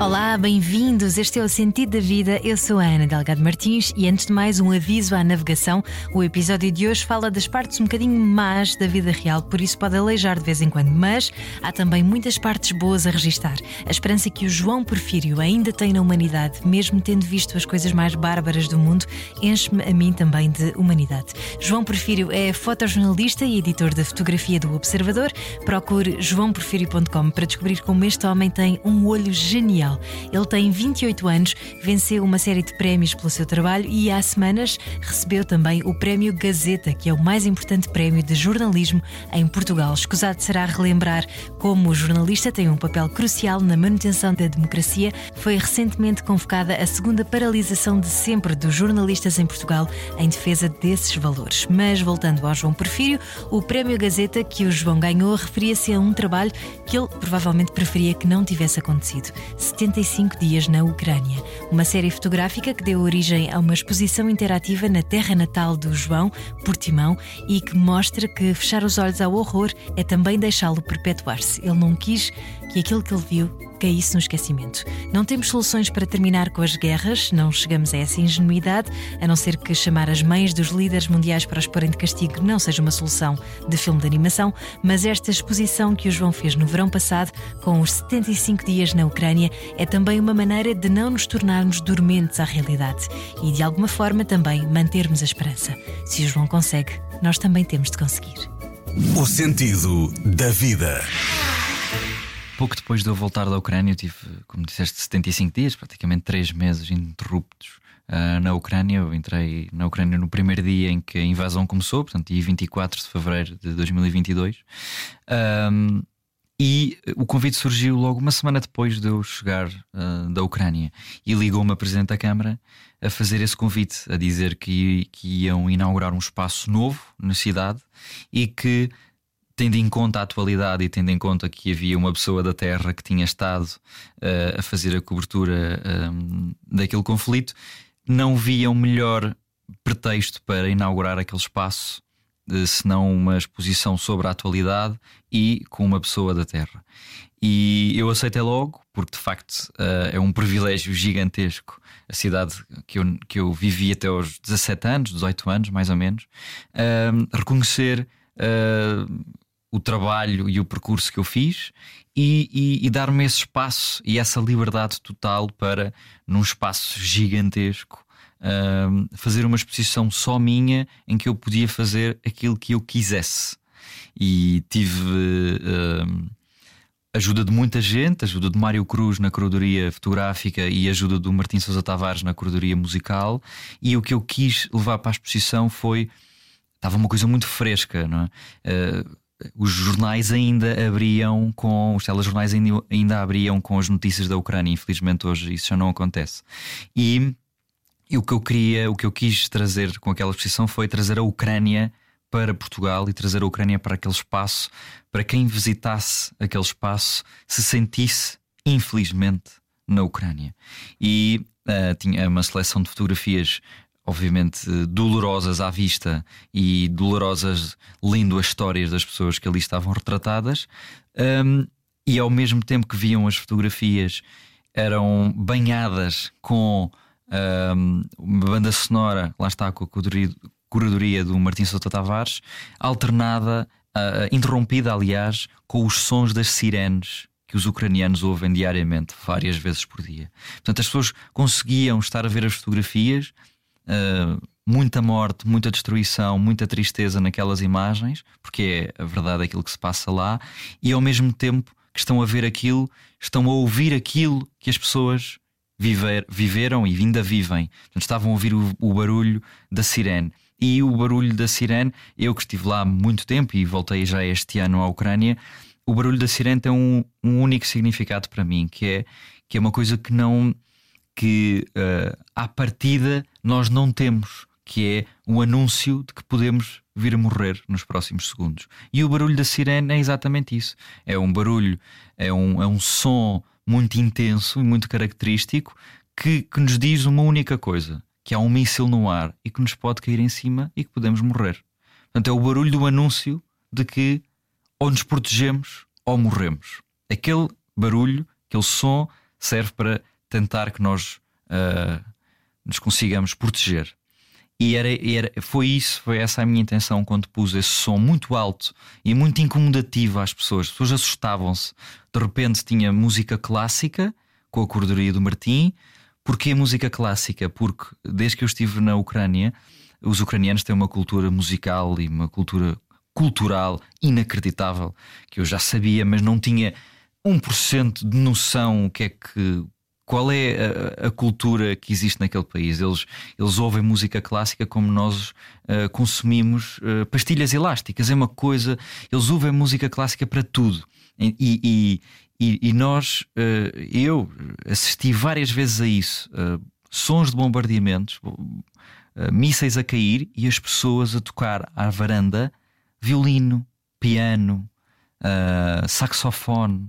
Olá, bem-vindos. Este é o Sentido da Vida. Eu sou a Ana Delgado Martins e, antes de mais, um aviso à navegação. O episódio de hoje fala das partes um bocadinho más da vida real, por isso pode aleijar de vez em quando, mas há também muitas partes boas a registar. A esperança que o João Porfírio ainda tem na humanidade, mesmo tendo visto as coisas mais bárbaras do mundo, enche-me a mim também de humanidade. João Porfírio é fotojornalista e editor da fotografia do Observador. Procure joãoporfírio.com para descobrir como este homem tem um olho genial. Ele tem 28 anos, venceu uma série de prémios pelo seu trabalho e há semanas recebeu também o Prémio Gazeta, que é o mais importante prémio de jornalismo em Portugal. Escusado será relembrar como o jornalista tem um papel crucial na manutenção da democracia. Foi recentemente convocada a segunda paralisação de sempre dos jornalistas em Portugal em defesa desses valores. Mas voltando ao João Porfírio, o Prémio Gazeta que o João ganhou referia-se a um trabalho que ele provavelmente preferia que não tivesse acontecido. 75 dias na Ucrânia. Uma série fotográfica que deu origem a uma exposição interativa na terra natal do João, Portimão, e que mostra que fechar os olhos ao horror é também deixá-lo perpetuar-se. Ele não quis que aquilo que ele viu caísse no esquecimento. Não temos soluções para terminar com as guerras, não chegamos a essa ingenuidade, a não ser que chamar as mães dos líderes mundiais para os porem de castigo não seja uma solução de filme de animação, mas esta exposição que o João fez no verão passado, com os 75 dias na Ucrânia, é também uma maneira de não nos tornarmos dormentes à realidade e, de alguma forma, também mantermos a esperança. Se o João consegue, nós também temos de conseguir. O sentido da vida. Pouco depois de eu voltar da Ucrânia, eu tive, como disseste, 75 dias, praticamente 3 meses ininterruptos uh, na Ucrânia. Eu entrei na Ucrânia no primeiro dia em que a invasão começou, portanto, dia 24 de fevereiro de 2022. Um, e o convite surgiu logo uma semana depois de eu chegar uh, da Ucrânia. E ligou-me a Presidente da Câmara a fazer esse convite, a dizer que, que iam inaugurar um espaço novo na cidade e que tendo em conta a atualidade e tendo em conta que havia uma pessoa da Terra que tinha estado uh, a fazer a cobertura um, daquele conflito, não via um melhor pretexto para inaugurar aquele espaço uh, senão uma exposição sobre a atualidade e com uma pessoa da Terra. E eu aceitei logo, porque de facto uh, é um privilégio gigantesco a cidade que eu, que eu vivi até aos 17 anos, 18 anos mais ou menos, reconhecer o trabalho e o percurso que eu fiz e, e, e dar-me esse espaço e essa liberdade total para, num espaço gigantesco, fazer uma exposição só minha em que eu podia fazer aquilo que eu quisesse. E tive ajuda de muita gente, ajuda de Mário Cruz na curadoria fotográfica e ajuda do Martim Sousa Tavares na curadoria musical. E o que eu quis levar para a exposição foi. Estava uma coisa muito fresca, não é? Uh, os jornais ainda abriam com os telejornais ainda, ainda abriam com as notícias da Ucrânia. Infelizmente hoje isso já não acontece. E, e o que eu queria, o que eu quis trazer com aquela exposição foi trazer a Ucrânia para Portugal e trazer a Ucrânia para aquele espaço, para quem visitasse aquele espaço se sentisse, infelizmente, na Ucrânia. E uh, tinha uma seleção de fotografias obviamente dolorosas à vista e dolorosas lendo as histórias das pessoas que ali estavam retratadas, um, e ao mesmo tempo que viam as fotografias eram banhadas com um, uma banda sonora, lá está com a curadoria do Martim Sousa Tavares, alternada, uh, interrompida, aliás, com os sons das sirenes que os ucranianos ouvem diariamente, várias vezes por dia. Portanto, as pessoas conseguiam estar a ver as fotografias uh, muita morte, muita destruição, muita tristeza naquelas imagens, porque é a verdade aquilo que se passa lá, e ao mesmo tempo que estão a ver aquilo, estão a ouvir aquilo que as pessoas viver, viveram e ainda vivem. Portanto, estavam a ouvir o, o barulho da sirene. E o barulho da sirene, eu que estive lá muito tempo e voltei já este ano à Ucrânia, o barulho da sirene tem um, um único significado para mim, que é, que é uma coisa que não que uh, à partida nós não temos, que é o anúncio de que podemos vir a morrer nos próximos segundos. E o barulho da sirene é exatamente isso. É um barulho, é um, é um som muito intenso e muito característico que, que nos diz uma única coisa: que há um míssil no ar e que nos pode cair em cima e que podemos morrer. Portanto, é o barulho do anúncio de que ou nos protegemos ou morremos. Aquele barulho, aquele som, serve para tentar que nós uh, nos consigamos proteger. E era, era, foi isso, foi essa a minha intenção quando pus esse som muito alto e muito incomodativo às pessoas. As pessoas assustavam-se. De repente tinha música clássica com a cordoria do Martim. Porquê música clássica? Porque desde que eu estive na Ucrânia, os ucranianos têm uma cultura musical e uma cultura cultural inacreditável que eu já sabia, mas não tinha 1% de noção o que é que qual é a, a, cultura que existe naquele país. Eles, eles ouvem música clássica como nós uh, consumimos uh, pastilhas elásticas, é uma coisa. Eles ouvem música clássica para tudo. E, e, e, e nós, uh, eu assisti várias vezes a isso: sons de bombardeamentos, mísseis a cair e as pessoas a tocar à varanda violino, piano, saxofone.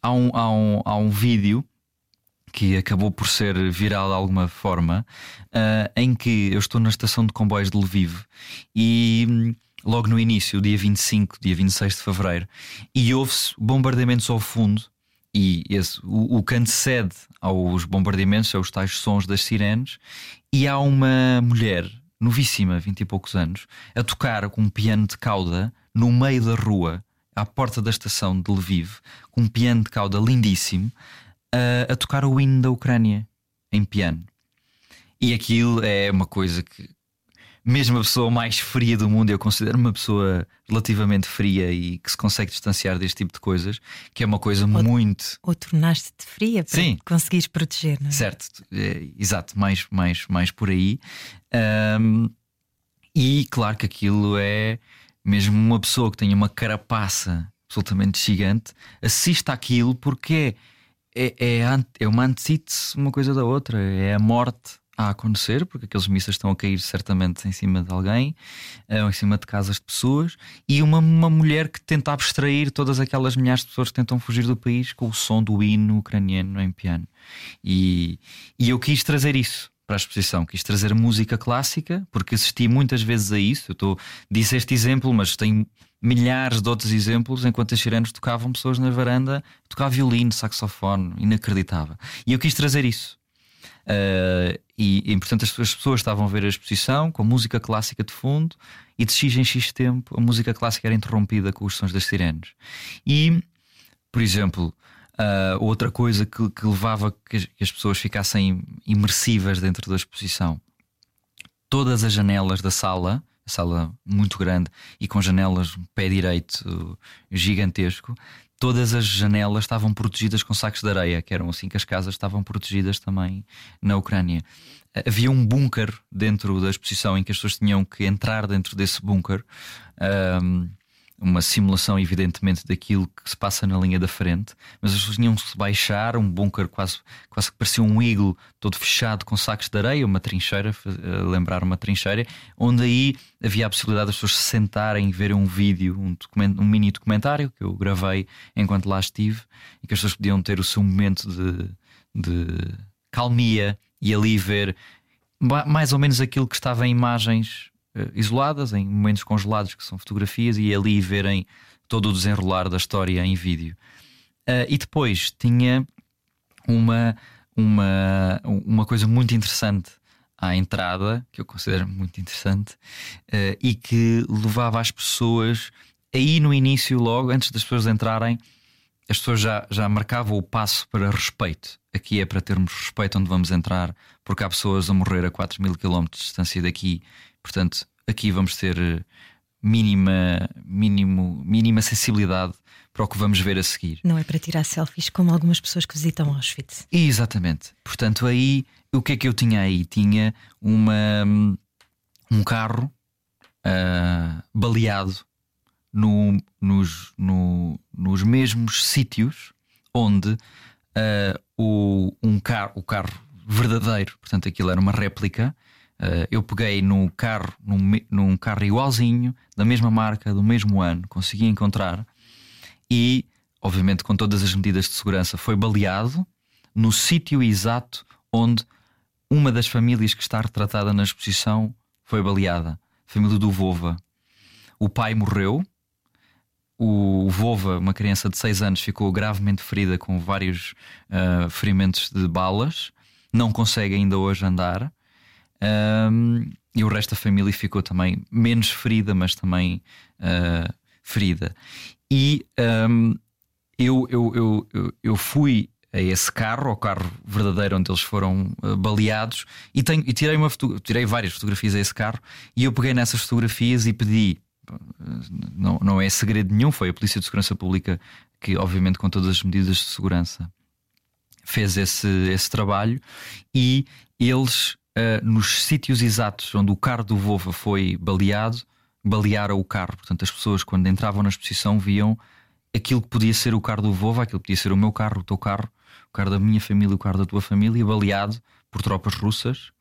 Há um, há um, há um vídeo que acabou por ser viral de alguma forma, uh, em que eu estou na estação de comboios de Lviv e hum, logo no início, dia 25, dia 26 de fevereiro, e houve-se bombardeamentos ao fundo. E esse, o, o que antecede aos bombardeamentos são os tais sons das sirenes, e há uma mulher novíssima, 20 e poucos anos, a tocar com um piano de cauda no meio da rua, à porta da estação de Lviv, com um piano de cauda lindíssimo, a, a tocar o hino da Ucrânia em piano. E aquilo é uma coisa que, mesmo a pessoa mais fria do mundo, eu considero uma pessoa relativamente fria e que se consegue distanciar deste tipo de coisas, que é uma coisa ou, muito. Ou tornaste-te fria para Sim. conseguires proteger, não é? Certo, é, exato, mais, mais, mais por aí. Um, e claro que aquilo é mesmo uma pessoa que tenha uma carapaça absolutamente gigante, assista àquilo porque é é, é, é uma antítese uma coisa da outra. É a morte a acontecer, porque aqueles mísseis estão a cair certamente em cima de alguém, eh, ou em cima de casas de pessoas, e uma, uma mulher que tenta abstrair todas aquelas milhares de pessoas que tentam fugir do país com o som do hino ucraniano em piano. E, e eu quis trazer isso para a exposição, quis trazer música clássica, porque assisti muitas vezes a isso. Eu tô, disse este exemplo, mas tenho milhares de outros exemplos enquanto as sirenes tocavam pessoas na varanda, tocava violino, saxofone, inacreditável. E eu quis trazer isso. Uh, e, e, portanto, as, as, pessoas estavam a ver a exposição com música clássica de fundo, e de X em X tempo a música clássica era interrompida com os sons das sirenes. E, por exemplo, uh, outra coisa que, que levava que as, que as pessoas ficassem imersivas dentro da exposição, todas as janelas da sala sala muito grande e com janelas pé direito gigantesco. Todas as janelas estavam protegidas com sacos de areia, que eram assim que as casas estavam protegidas também na Ucrânia. Havia um bunker dentro da exposição em que as pessoas tinham que entrar dentro desse bunker. Uma simulação, evidentemente, daquilo que se passa na linha da frente, mas as pessoas tinham que se baixar, um bunker quase, quase que parecia um iglo, todo fechado com sacos de areia, uma trincheira, lembrar uma trincheira, onde aí havia a possibilidade das pessoas se sentarem e verem um vídeo, um, um mini documentário que eu gravei enquanto lá estive, e que as pessoas podiam ter o seu momento de, de calmia e ali ver mais ou menos aquilo que estava em imagens isoladas, em momentos congelados, que são fotografias, e ali verem todo o desenrolar da história em vídeo. Uh, e depois tinha uma, uma, uma coisa muito interessante à entrada, que eu considero muito interessante, uh, e que levava as pessoas aí no início, logo antes das pessoas entrarem, as pessoas já, já marcavam o passo para respeito. Aqui é para termos respeito onde vamos entrar, porque há pessoas a morrer a 4 mil km de distância daqui Portanto, aqui vamos ter eh, mínima, mínimo, mínima sensibilidade para o que vamos ver a seguir. Não é para tirar selfies como algumas pessoas que visitam Auschwitz. Exatamente. Portanto, aí o que é que eu tinha aí? Tinha uma, um carro uh, baleado no, nos, no, nos mesmos sítios onde uh, o, um carro, o carro verdadeiro, portanto, aquilo era uma réplica, Uh, eu peguei no carro, num, num carro igualzinho, da mesma marca, do mesmo ano, consegui encontrar e, obviamente, com todas as medidas de segurança, foi baleado no sítio exato onde uma das famílias que está retratada na exposição foi baleada. A família do Vova. O pai morreu. O Vova, uma criança de 6 anos, ficou gravemente ferida com vários uh, ferimentos de balas. Não consegue ainda hoje andar. Um, e o resto da família ficou também menos ferida, mas também uh, ferida. E um, eu, eu, eu, eu, fui a esse carro, ao carro verdadeiro onde eles foram uh, baleados, e, tenho, e tirei, uma tirei várias fotografias a esse carro, e eu peguei nessas fotografias e pedi. Não, não é segredo nenhum, foi a Polícia de Segurança Pública que, obviamente, com todas as medidas de segurança, fez esse, esse trabalho e eles uh, nos sítios exatos onde o carro do Vova foi baleado, balearam o carro. Portanto, as pessoas, quando entravam na exposição, viam aquilo que podia ser o carro do Vova, aquilo que podia ser o meu carro, o teu carro, o carro da minha família, o carro da tua família, baleado por tropas russas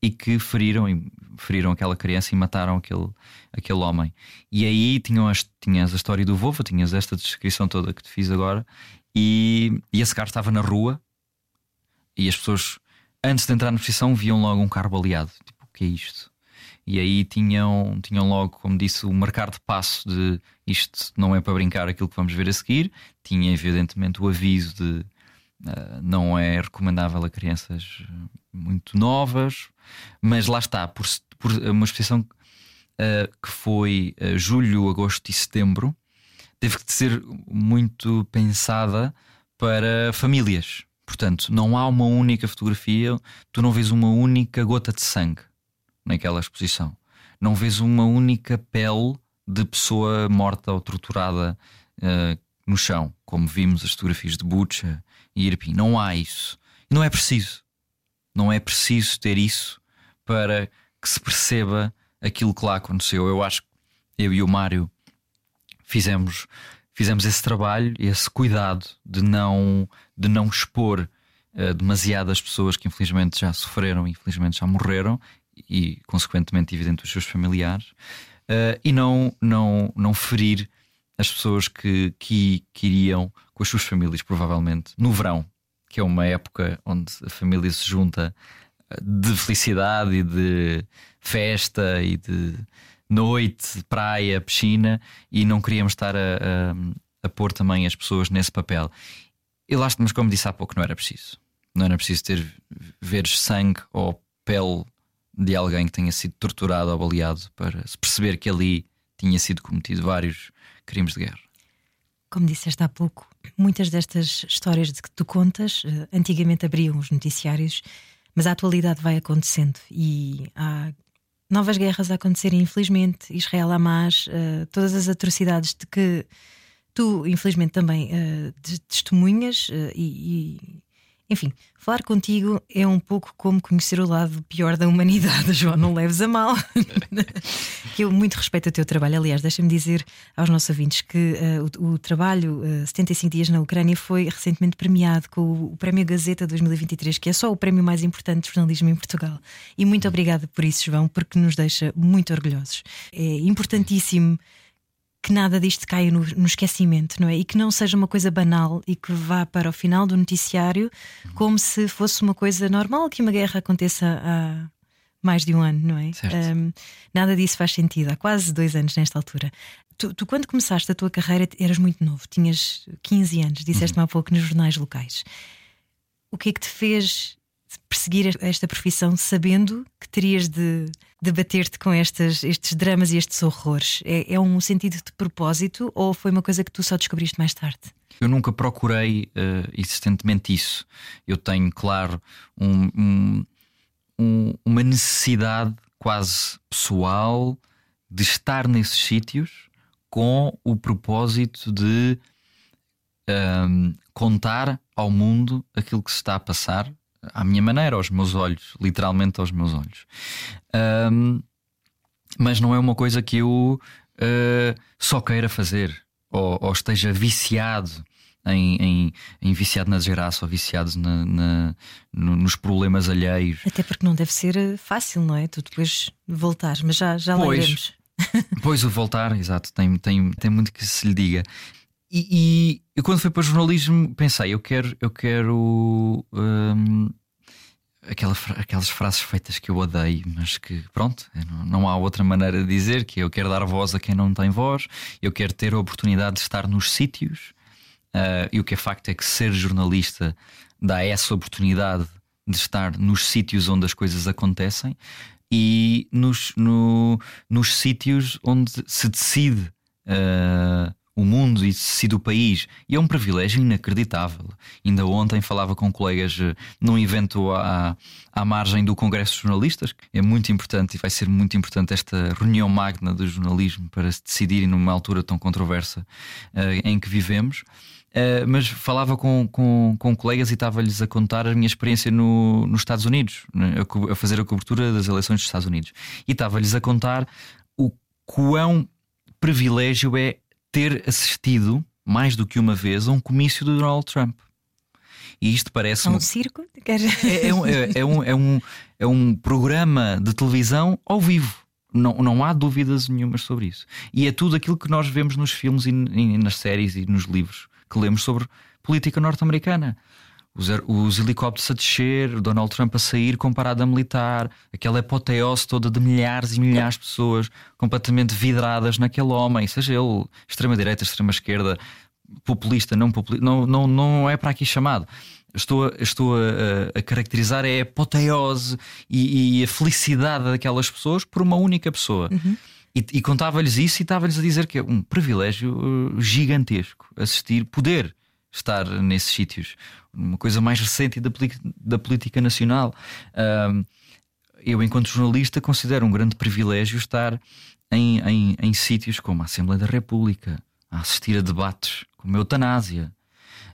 e que feriram, feriram aquela criança e mataram aquele, aquele homem. E aí tinham as, tinhas a história do Vova, tinhas esta descrição toda que te fiz agora, e, e esse carro estava na rua e as pessoas antes de entrar na posição, viam logo um carro baleado. Tipo, o que é isto? E aí tinham, tinham logo, como disse, o marcar de passo de isto não é para brincar aquilo que vamos ver a seguir. Tinha, evidentemente, o aviso de uh, não é recomendável a crianças muito novas, mas lá está, por, por uma exposição uh, que foi uh, julho, agosto e setembro, teve que ser muito pensada para famílias Portanto, não há uma única fotografia, tu não vês uma única gota de sangue naquela exposição. Não vês uma única pele de pessoa morta ou torturada uh, no chão, como vimos as fotografias de Bucha e Irpin. Não há isso. Não é preciso. Não é preciso ter isso para que se perceba aquilo que lá aconteceu. Eu acho que eu e o Mário fizemos fizemos esse trabalho, esse cuidado de não, de não expor uh, demasiadas pessoas que infelizmente já sofreram, infelizmente já morreram e, consequentemente, evidente, os seus familiares, uh, e não, não, não ferir as pessoas que, que, que iriam com as suas famílias, provavelmente, no verão, que é uma época onde a família se junta eh, de felicidade e de festa e de noite, praia, piscina e não queríamos estar a, a, a pôr também as pessoas nesse papel. E lá, mas como disse há pouco, não era preciso. Não era preciso ter ver sangue ou pele de alguém que tenha sido torturado ou baleado para se perceber que ali tinha sido cometido vários crimes de guerra. Como disseste há pouco, muitas destas histórias de que tu contas eh, antigamente abriam os noticiários, mas a atualidade vai acontecendo e há novas guerras a acontecerem, infelizmente, Israel-Hamas, uh, todas as atrocidades de que tu, infelizmente, também uh, testemunhas uh, e, enfim, falar contigo é um pouco como conhecer o lado pior da humanidade, João. Não leves a mal. que eu muito respeito o teu trabalho. Aliás, deixa-me dizer aos nossos ouvintes que uh, o, o, trabalho uh, 75 Dias na Ucrânia foi recentemente premiado com o, o, Prémio Gazeta 2023, que é só o prémio mais importante de jornalismo em Portugal. E muito obrigada por isso, João, porque nos deixa muito orgulhosos. É importantíssimo que nada disto caia no, no, esquecimento, não é? E que não seja uma coisa banal e que vá para o final do noticiário como se fosse uma coisa normal que uma guerra aconteça há mais de um ano, não é? Um, nada disso faz sentido. Há quase dois anos nesta altura. Tu, tu, quando começaste a tua carreira, eras muito novo, tinhas 15 anos, disseste-me uhum. há pouco nos jornais locais. O que é que te fez perseguir esta profissão sabendo que terias de debater-te com estes, dramas e estes horrores? É, é, um sentido de propósito ou foi uma coisa que tu só descobriste mais tarde? Eu nunca procurei uh, existentemente isso. Eu tenho, claro, um, um, uma necessidade quase pessoal de estar nesses sítios com o propósito de um, ehm, contar ao mundo aquilo que se está a passar à minha maneira, aos meus olhos, literalmente aos meus olhos. Um, mas não é uma coisa que eu uh, só queira fazer ou, ou esteja viciado em, em, em, viciado na desgraça ou viciado na, na, nos problemas alheios. Até porque não deve ser eh, fácil, não é? Tu depois voltares, mas já, já pois, lá iremos. Pois o voltar, exato, tem, tem, tem muito que se lhe diga. E, e quando fui para o jornalismo, pensei: eu quero, eu quero um, aquela, aquelas frases feitas que eu odeio, mas que pronto, não, não há outra maneira de dizer que eu quero dar voz a quem não tem voz, eu quero ter a oportunidade de estar nos sítios, uh, e o que é facto é que ser jornalista dá essa oportunidade de estar nos sítios onde as coisas acontecem e nos, no, nos sítios onde se decide. Uh, o mundo e decide o país. E é um privilégio inacreditável. Ainda ontem falava com colegas uh, num evento à, à margem do Congresso de Jornalistas. É muito importante e vai ser muito importante esta reunião magna do jornalismo para se decidirem numa altura tão controversa uh, em que vivemos. Uh, mas falava com, com, com colegas e estava-lhes a contar a minha experiência no, nos Estados Unidos, né, a, a, fazer a cobertura das eleições dos Estados Unidos. E estava-lhes a contar o quão privilégio é ter assistido mais do que uma vez a um comício do Donald Trump. E isto parece. É um circo? É, é, um, é, é, um, é, um, é um programa de televisão ao vivo. Não, não há dúvidas nenhumas sobre isso. E é tudo aquilo que nós vemos nos filmes e, e nas séries e nos livros que lemos sobre política norte-americana. Os, os, helicópteros a descer, Donald Trump a sair com parada militar, aquela apoteose toda de milhares e milhares de pessoas completamente vidradas naquele homem, seja ele extrema-direita, extrema-esquerda, populista, não populista, não, não, não é para aqui chamado. Estou, a, estou a, a caracterizar é a apoteose e, e, a felicidade daquelas pessoas por uma única pessoa. Uhum. E, e contava-lhes isso e estava-lhes a dizer que é um privilégio uh, gigantesco assistir, poder estar nesses sítios. Uma coisa mais recente da, da política nacional. Uh, eu, enquanto jornalista, considero um grande privilégio estar em, em, em sítios como a Assembleia da República, a assistir a debates como a eutanásia,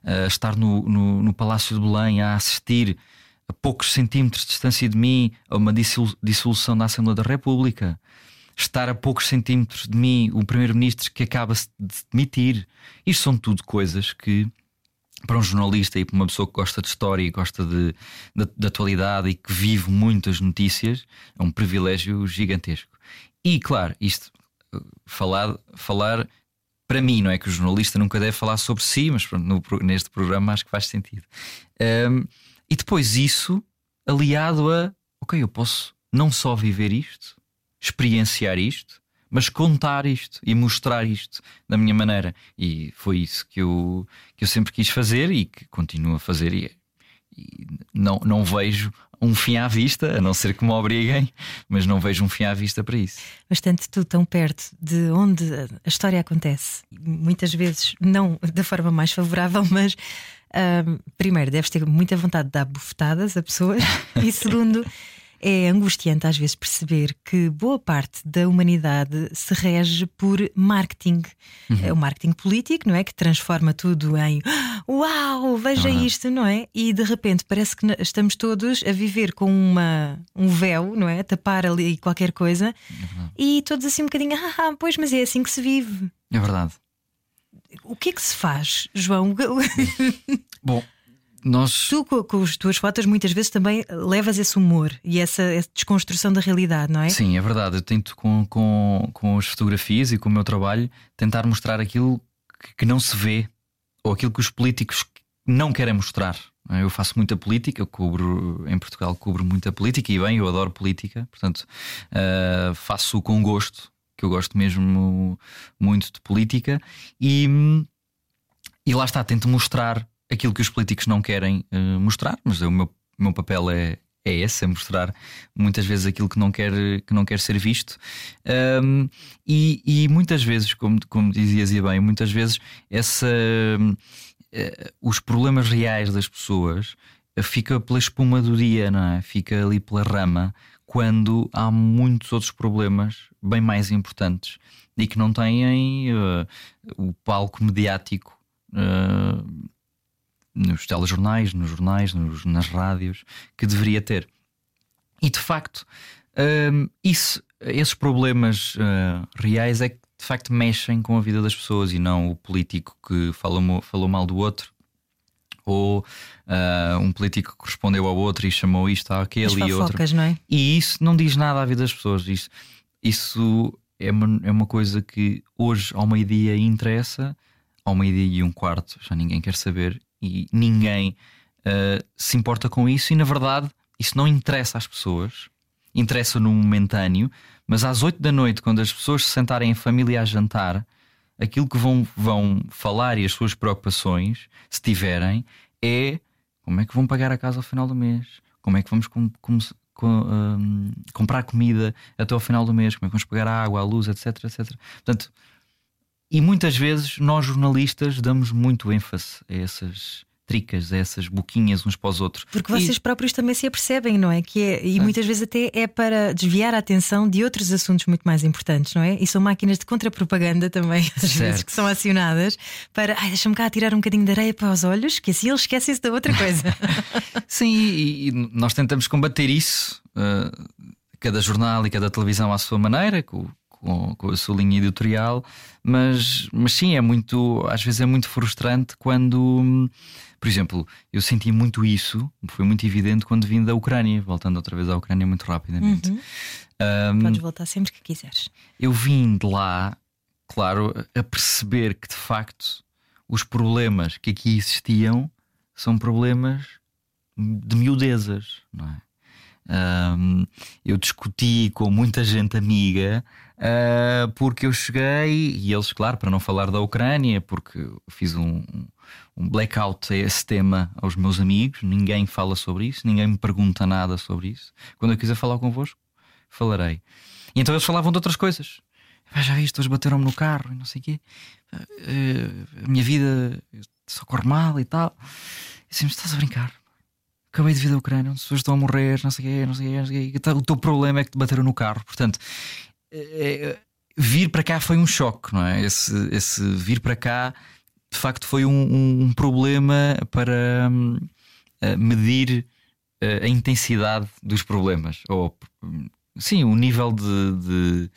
a estar no, no, no Palácio de Belém, a assistir a poucos centímetros de distância de mim a uma dissolução da Assembleia da República estar a poucos centímetros de mim o primeiro-ministro que acaba de demitir. Isto são tudo coisas que, para um jornalista e para uma pessoa que gosta de história e gosta de, de, de atualidade e que vive muitas notícias, é um privilégio gigantesco. E claro, isto falar, falar para mim, não é que o jornalista nunca deve falar sobre si, mas no, neste programa acho que faz sentido. Um, e depois isso aliado a ok, eu posso não só viver isto, experienciar isto, mas contar isto e mostrar isto da minha maneira. E foi isso que eu, que eu sempre quis fazer e que continuo a fazer. E, e não, não vejo um fim à vista, a não ser que me obriguem, mas não vejo um fim à vista para isso. Bastante tu tão perto de onde a história acontece, muitas vezes não da forma mais favorável, mas uh, primeiro deves ter muita vontade de dar bufetadas a pessoas, e segundo é angustiante às vezes perceber que boa parte da humanidade se rege por marketing. Uhum. É o marketing político, não é? Que transforma tudo em uau, veja uhum. isto, não é? E de repente parece que estamos todos a viver com uma, um véu, não é? A tapar ali qualquer coisa uhum. e todos assim um bocadinho, ah, pois, mas é assim que se vive. É verdade. O que é que se faz, João? Bom, nós... Tu, com, com, as tuas fotos, muitas vezes também levas esse humor e essa, essa desconstrução da realidade, não é? Sim, é verdade. Eu tento, com, com, com as fotografias e com o meu trabalho, tentar mostrar aquilo que, não se vê ou aquilo que os políticos não querem mostrar. Eu faço muita política, eu cubro em Portugal, cubro muita política e bem, eu adoro política, portanto uh, faço com gosto, que eu gosto mesmo muito de política, e, e lá está, tento mostrar aquilo que os políticos não querem uh, mostrar, mas o meu, meu papel é, é esse, é mostrar muitas vezes aquilo que não quer, que não quer ser visto. Um, e, e, muitas vezes, como, como dizias e bem, muitas vezes essa, uh, os problemas reais das pessoas uh, fica pela espuma do dia, não é? Fica ali pela rama, quando há muitos outros problemas bem mais importantes e que não têm o palco mediático nos telejornais, nos jornais, nos, nas rádios, que deveria ter. E de facto, um, isso, esses problemas uh, reais é que de facto mexem com a vida das pessoas e não o político que falou, falou mal do outro ou uh, um político que respondeu ao outro e chamou isto àquele e outro. Não é? E isso não diz nada à vida das pessoas. Isso, isso é, uma, é uma coisa que hoje ao meio-dia interessa, ao meio-dia e um quarto já ninguém quer saber e ninguém uh, se importa com isso, e na verdade, isso não interessa às pessoas, interessa no momentâneo, mas às 8 da noite, quando as pessoas se sentarem em família a jantar, aquilo que vão, vão falar e as suas preocupações, se tiverem, é como é que vão pagar a casa ao final do mês, como é que vamos com, com, com, um, comprar comida até ao final do mês, como é que vamos pagar a água, a luz, etc, etc. Portanto, e muitas vezes nós jornalistas damos muito ênfase a essas tricas, a essas boquinhas uns para os outros. Porque vocês e... próprios também se apercebem, não é? Que é, e é. muitas vezes até é para desviar a atenção de outros assuntos muito mais importantes, não é? E são máquinas de contra-propaganda também, às certo. vezes, que são acionadas para ai, deixa-me cá tirar um bocadinho de areia para os olhos, que assim eles esquecem-se da outra coisa. Sim, e, e, nós tentamos combater isso, uh, cada jornal e cada televisão à sua maneira, com, com, com, a sua linha editorial, mas, mas sim, é muito, às vezes é muito frustrante quando por exemplo, eu senti muito isso, foi muito evidente quando vim da Ucrânia, voltando outra vez à Ucrânia muito rapidamente. Uhum. Um, Podes voltar sempre que quiseres. Eu vim de lá, claro, a perceber que de facto os problemas que aqui existiam são problemas de miudezas, não é? Um, eu discuti com muita gente amiga uh, porque eu cheguei e eles, claro, para não falar da Ucrânia, porque fiz um, um blackout a esse tema aos meus amigos, ninguém fala sobre isso, ninguém me pergunta nada sobre isso. Quando eu quiser falar convosco, falarei. E então eles falavam de outras coisas. Ah, já viste, hoje bateram-me no carro e não sei o quê. Uh, a minha vida só corre mal e tal. E assim, estás a brincar? Acabei de vir da Ucrânia, onde as pessoas estão a morrer, não sei o quê, não sei o quê, não sei o quê. O teu problema é que te bateram no carro. Portanto, é, vir para cá foi um choque, não é? Esse, esse vir para cá, de facto, foi um, um problema para um, medir a intensidade dos problemas. Ou, sim, o nível de, de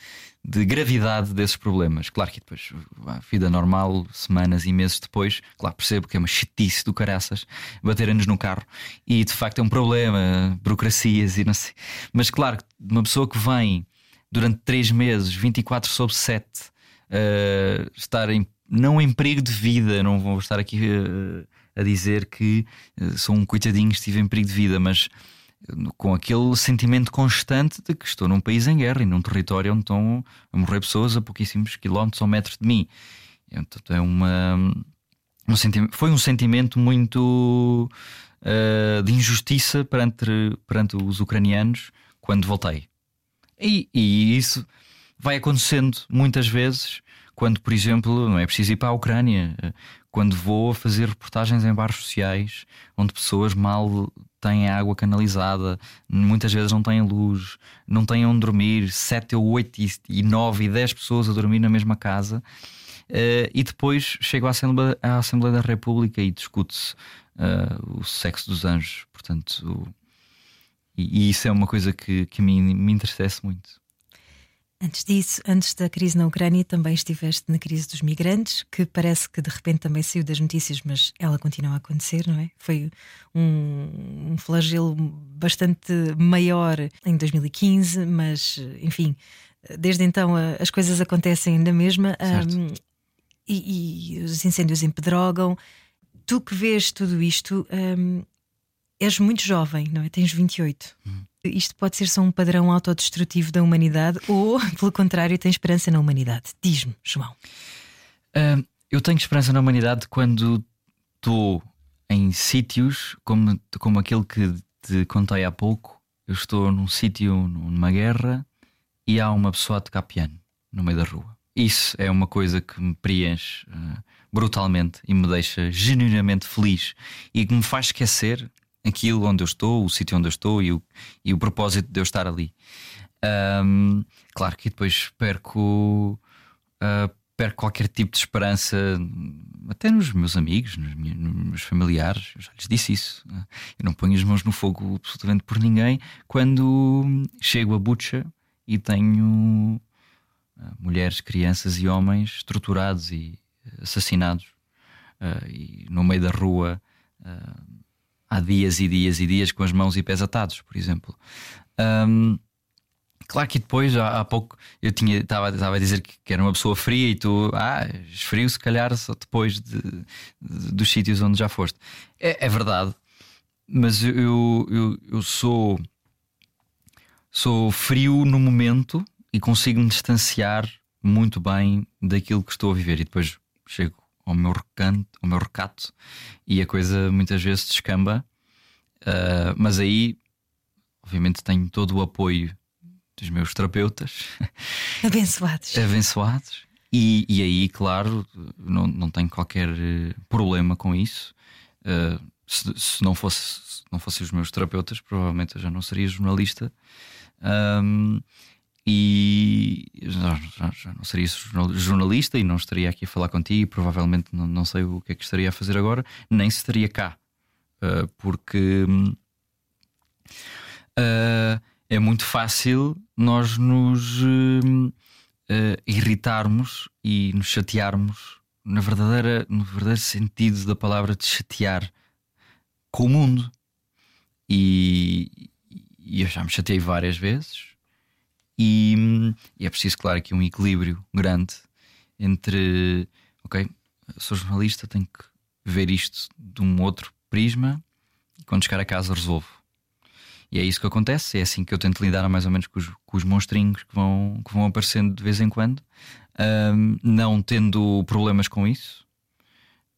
de gravidade desses problemas. Claro que depois, a vida normal, semanas e meses depois, claro, percebo que é uma chatice do caraças baterem-nos no carro e de facto é um problema, burocracias e não sei. Mas claro, uma pessoa que vem durante 3 meses, 24 sobre 7, uh, estar em, não em perigo de vida, não vou estar aqui uh, a dizer que uh, sou um coitadinho, estive em perigo de vida, mas com aquele sentimento constante de que estou num país em guerra e num território onde estão a morrer pessoas a pouquíssimos quilómetros ou metros de mim. Então, é uma, um sentimento, foi um sentimento muito uh, de injustiça perante, perante os ucranianos quando voltei. E, e isso vai acontecendo muitas vezes quando, por exemplo, não é preciso ir para a Ucrânia, quando vou a fazer reportagens em bairros sociais onde pessoas mal têm água canalizada, muitas vezes não têm luz, não têm onde dormir, sete ou oito e nove e dez pessoas a dormir na mesma casa. Uh, e depois chego à Assembleia, à Assembleia da República e discute-se uh, o sexo dos anjos. Portanto, o, e, isso é uma coisa que, que me, me entristece muito. Antes disso, antes da crise na Ucrânia, também estiveste na crise dos migrantes, que parece que de repente também saiu das notícias, mas ela continua a acontecer, não é? Foi um, um flagelo bastante maior em 2015, mas enfim, desde então as coisas acontecem na mesma um, e, e, os incêndios empedrogam. Tu que vês tudo isto, um, és muito jovem, não é? Tens 28. Hum isto pode ser só um padrão autodestrutivo da humanidade ou, pelo contrário, tem esperança na humanidade? Diz-me, João. Uh, eu tenho esperança na humanidade quando estou em sítios como, como aquele que te contei há pouco. Eu estou num sítio, numa guerra, e há uma pessoa a tocar piano no meio da rua. Isso é uma coisa que me preenche uh, brutalmente e me deixa genuinamente feliz e que me faz esquecer aquilo onde eu estou, o sítio onde eu estou e o, e o propósito de eu estar ali. Um, claro que depois perco, uh, perco qualquer tipo de esperança, até nos meus amigos, nos meus, nos meus familiares. Eu já lhes disse isso. Eu não ponho as mãos no fogo absolutamente por ninguém quando chego a Butcha e tenho uh, mulheres, crianças e homens torturados e assassinados uh, e no meio da rua. Uh, há dias e dias e dias com as mãos e pés atados, por exemplo. Um, claro que depois, há, há pouco, eu tinha estava a dizer que, que, era uma pessoa fria e tu, ah, esfrio se calhar só depois de, de, dos sítios onde já foste. É, é verdade. mas eu, eu, eu sou sou frio no momento e consigo me distanciar muito bem daquilo que estou a viver e depois chego ao meu recanto, ao meu recato e a coisa muitas vezes descamba. Uh, mas aí, obviamente, tenho todo o apoio dos meus terapeutas abençoados. abençoados. E, e aí, claro, não, não tenho qualquer eh, problema com isso. Uh, se, se, não fosse se não fossem os meus terapeutas, provavelmente eu já não seria jornalista. Um, e já, não seria jornalista e não estaria aqui a falar contigo. E provavelmente não, não sei o que é que estaria a fazer agora, nem se estaria cá, uh, porque uh, é muito fácil nós nos uh, irritarmos e nos chatearmos na verdadeira, no verdadeiro sentido da palavra de chatear com o mundo. E, e eu já me chateei várias vezes e, e, é preciso, claro, aqui um equilíbrio grande entre, ok, sou jornalista, tenho que ver isto de um outro prisma e quando chegar a casa resolvo. E é isso que acontece, é assim que eu tento lidar mais ou menos com os, com os monstrinhos que vão, que vão aparecendo de vez em quando, um, não tendo problemas com isso.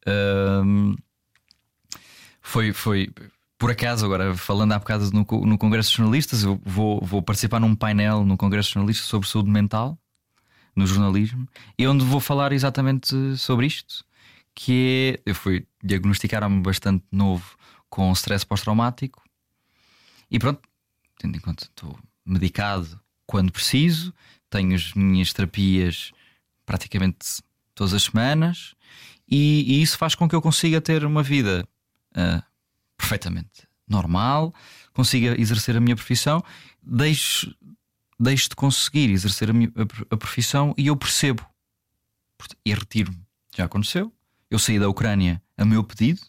Um, foi, foi, por acaso, agora falando há bocado no, no Congresso de Jornalistas, eu vou, vou participar num painel no Congresso de Jornalistas sobre saúde mental no jornalismo e onde vou falar exatamente sobre isto. Que é, eu fui diagnosticar-me bastante novo com stress pós-traumático e pronto, tendo em conta estou medicado quando preciso, tenho as minhas terapias praticamente todas as semanas e, e isso faz com que eu consiga ter uma vida uh, perfeitamente normal, consiga exercer a minha profissão, deixo, deixo de conseguir exercer a, minha, a, a profissão e eu percebo e retiro-me. Já aconteceu. Eu saí da Ucrânia a meu pedido,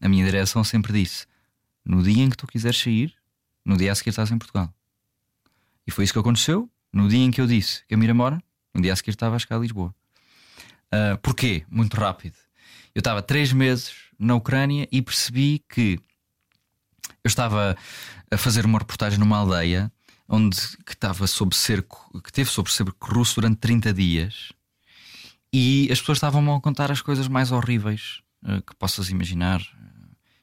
a minha direção sempre disse: no dia em que tu quiseres sair, no dia a seguir estás em Portugal. E foi isso que aconteceu. No dia em que eu disse que eu me ir embora, no dia a seguir estava a chegar a Lisboa. Uh, porquê? Muito rápido. Eu estava três meses na Ucrânia e percebi que eu estava a fazer uma reportagem numa aldeia onde que estava sob cerco, que teve sob cerco russo durante 30 dias e as pessoas estavam a contar as coisas mais horríveis uh, que possas imaginar.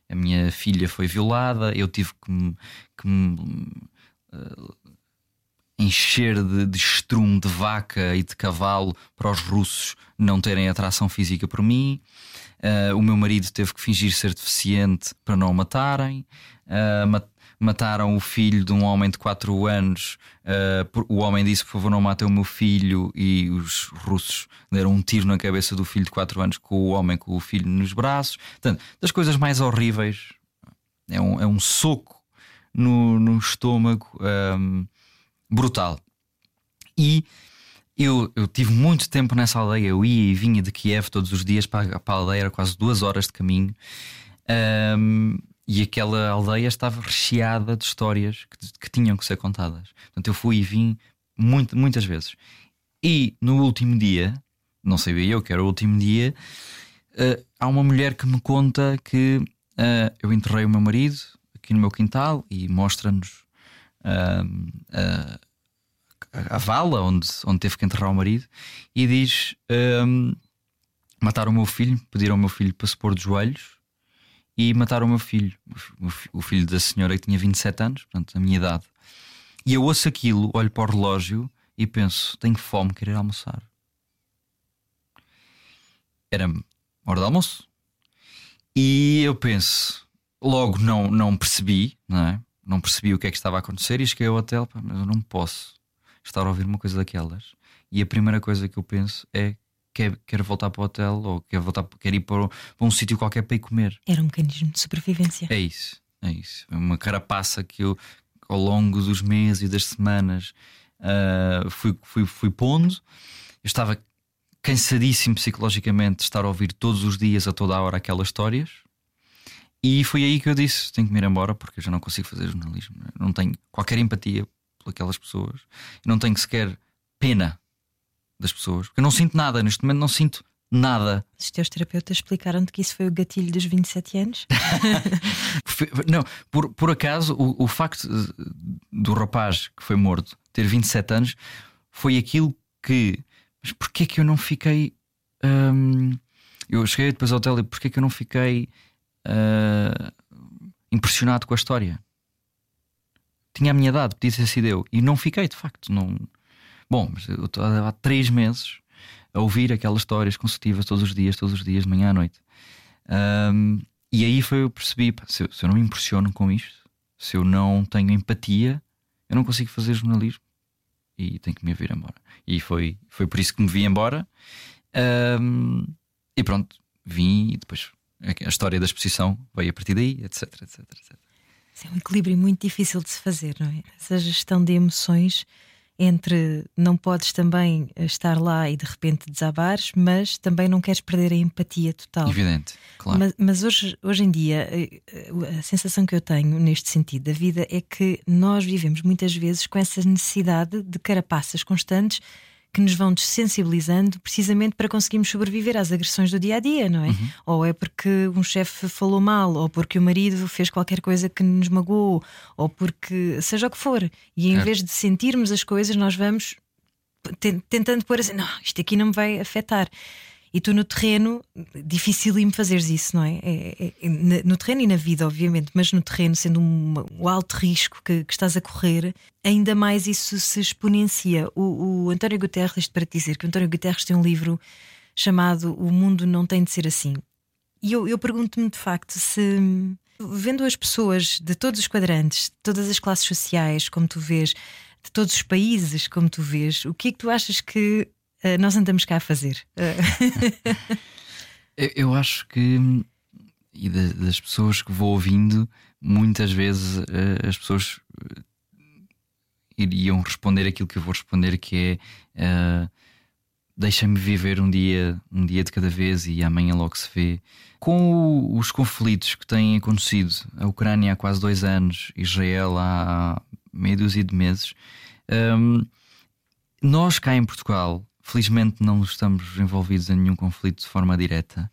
A minha filha foi violada, eu tive que me, que me uh, encher de, de estrume de vaca e de cavalo para os russos não terem atração física por mim. Uh, o meu marido teve que fingir ser deficiente para não o matarem. Uh, mataram o filho de um homem de 4 anos. Uh, o homem disse: Por favor, não matem o meu filho. E os russos deram um tiro na cabeça do filho de 4 anos com o homem com o filho nos braços. Portanto, das coisas mais horríveis. É um, é um soco no, no estômago um, brutal. E eu, eu tive muito tempo nessa aldeia. Eu ia e vinha de Kiev todos os dias para, para a aldeia, era quase duas horas de caminho. Um, e aquela aldeia estava recheada de histórias que, que, tinham que ser contadas. Portanto, eu fui e vim muito, muitas vezes. E no último dia, não sabia eu que era o último dia, uh, há uma mulher que me conta que uh, eu enterrei o meu marido aqui no meu quintal e mostra-nos. Uh, a vala onde, onde teve que enterrar o marido e diz: um, Mataram o meu filho, pediram ao meu filho para se pôr de joelhos e mataram o meu filho, o filho da senhora que tinha 27 anos, portanto, a minha idade. E eu ouço aquilo, olho para o relógio e penso: Tenho fome, querer almoçar. Era hora de almoço. E eu penso, logo não, não percebi, não é? Não percebi o que é que estava a acontecer e cheguei ao hotel, mas eu não posso estar a ouvir uma coisa daquelas e a primeira coisa que eu penso é quer, quer voltar para o hotel ou quer, voltar, quer ir para, para um sítio qualquer para ir comer. Era um mecanismo de sobrevivência. É isso, é isso. É uma carapaça que eu, ao longo dos meses e das semanas, uh, fui, fui, fui pondo. Eu estava cansadíssimo psicologicamente de estar a ouvir todos os dias, a toda a hora, aquelas histórias. E foi aí que eu disse: tenho que me ir embora porque eu já não consigo fazer jornalismo. Não tenho qualquer empatia aquelas pessoas. Eu não tenho sequer pena das pessoas, porque eu não sinto nada, neste momento não sinto nada. Os teus terapeutas explicaram-te que isso foi o gatilho dos 27 anos? Não, por, por acaso, o, o facto do rapaz que foi morto ter 27 anos foi aquilo que. Mas porquê que eu não fiquei. hum, eu cheguei depois ao hotel e porquê que eu não fiquei ah, impressionado com a história? Tinha a minha idade, podia ter sido eu. E não fiquei, de facto. Não... Bom, mas eu estou há três meses a ouvir aquelas histórias consecutivas todos os dias, todos os dias, de manhã à noite. Hum, e aí foi eu percebi: pá, se, eu, se eu não me impressiono com isto, se eu não tenho empatia, eu não consigo fazer jornalismo e tenho que me vir embora. E foi, foi por isso que me vi embora. Hum, e pronto, vim e depois a a história da exposição veio a partir daí, etc, etc, etc. Isso é um equilíbrio muito difícil de se fazer, não é? Essa gestão de emoções entre não podes também estar lá e de repente desabares, mas também não queres perder a empatia total. Evidente, claro. Mas, mas hoje, hoje em dia, eh, eh, a sensação que eu tenho neste sentido da vida é que nós vivemos muitas vezes com essa necessidade de carapaças constantes que nos vão desensibilizando precisamente para conseguirmos sobreviver às agressões do dia a dia, não é? Uhum. Ou é porque um chefe falou mal, ou porque o marido fez qualquer coisa que nos magoou, ou porque seja o que for. E em vez de sentirmos as coisas, nós vamos ten- tentando pôr assim: não, isto aqui não me vai afetar. E tu no terreno, dificílimo fazeres isso, não é? É- é- na- no terreno e na vida, obviamente, mas no terreno, sendo um, alto risco que, que estás a correr, ainda mais isso se exponencia. O, o António Guterres, para te dizer que o António Guterres tem um livro chamado O Mundo Não Tem de Ser Assim. E eu, eu pergunto-me de facto se, vendo as pessoas de todos os quadrantes, de todas as classes sociais, como tu vês, de todos os países, como tu vês, o que é que tu achas que eh, nós andamos cá a fazer? Eu, acho que, e da- das pessoas que vou ouvindo, muitas vezes eh, as pessoas eh, iriam responder aquilo que eu vou responder, que é eh, deixa-me viver um dia, um dia de cada vez e amanhã logo se vê. Com os conflitos que têm acontecido, a Ucrânia há quase dois anos, Israel há meia dúzia de meses, hum, nós cá em Portugal, felizmente não estamos envolvidos em nenhum conflito de forma direta,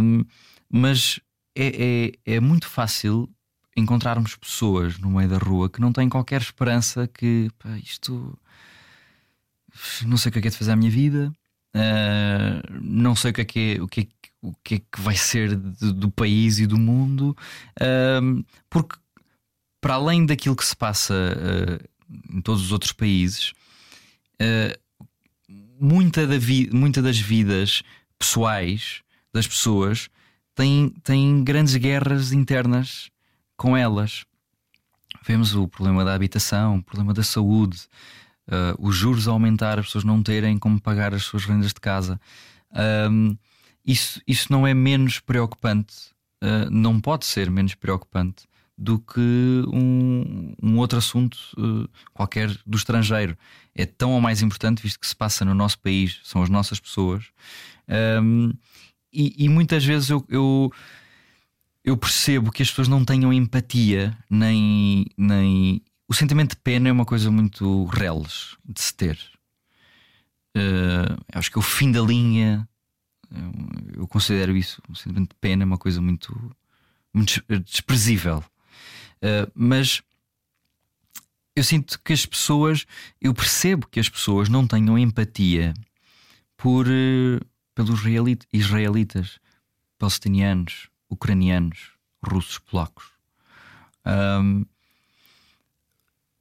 hum, mas é, é, é muito fácil encontrarmos pessoas no meio da rua que não têm qualquer esperança que pá, isto não sei o que é que é de fazer à minha vida, ah, não sei o que é que é, o que é, o que é que vai ser de- do país e do mundo, ah, porque para além daquilo que se passa ah, em todos os outros países, ah, muita, da vi- muita das vidas pessoais das pessoas têm, têm grandes guerras internas com elas. Vemos o problema da habitação, o problema da saúde, uh, os juros a aumentar, as pessoas não terem como pagar as suas rendas de casa. Um, isso, isso não é menos preocupante, uh, não pode ser menos preocupante do que um, um outro assunto uh, qualquer do estrangeiro. É tão ou mais importante, visto que se passa no nosso país, são as nossas pessoas. Um, e, e muitas vezes eu, eu, eu percebo que as pessoas não tenham empatia, nem, nem. O sentimento de pena é uma coisa muito reles de se ter. Uh, acho que é o fim da linha. Eu, eu considero isso. O sentimento de pena é uma coisa muito, muito des- desprezível. Uh, mas eu sinto que as pessoas, eu percebo que as pessoas não tenham empatia por, eh, pelos israeli- israelitas, palestinianos, ucranianos, russos, polacos. Ahm,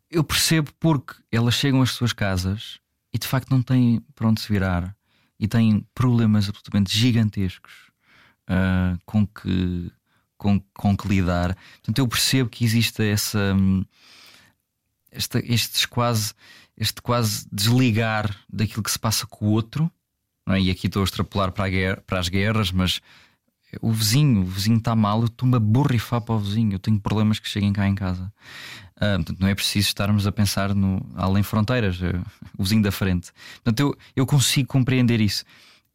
eu percebo porque elas chegam às suas casas e de facto não têm para onde se virar e têm problemas absolutamente gigantescos ah, com, que, com, com que lidar. Portanto, eu percebo que existe essa. hum, esta, estes quase, este quase desligar daquilo que se passa com o outro, é? e aqui estou a extrapolar para, a guerra- para as guerras, mas o vizinho, o vizinho está mal, eu estou-me a borrifar para o vizinho, eu tenho problemas que cheguem cá em casa. Ah, portanto, não é preciso estarmos a pensar no além fronteiras, eh, o vizinho da frente. Portanto, eu, eu consigo compreender isso.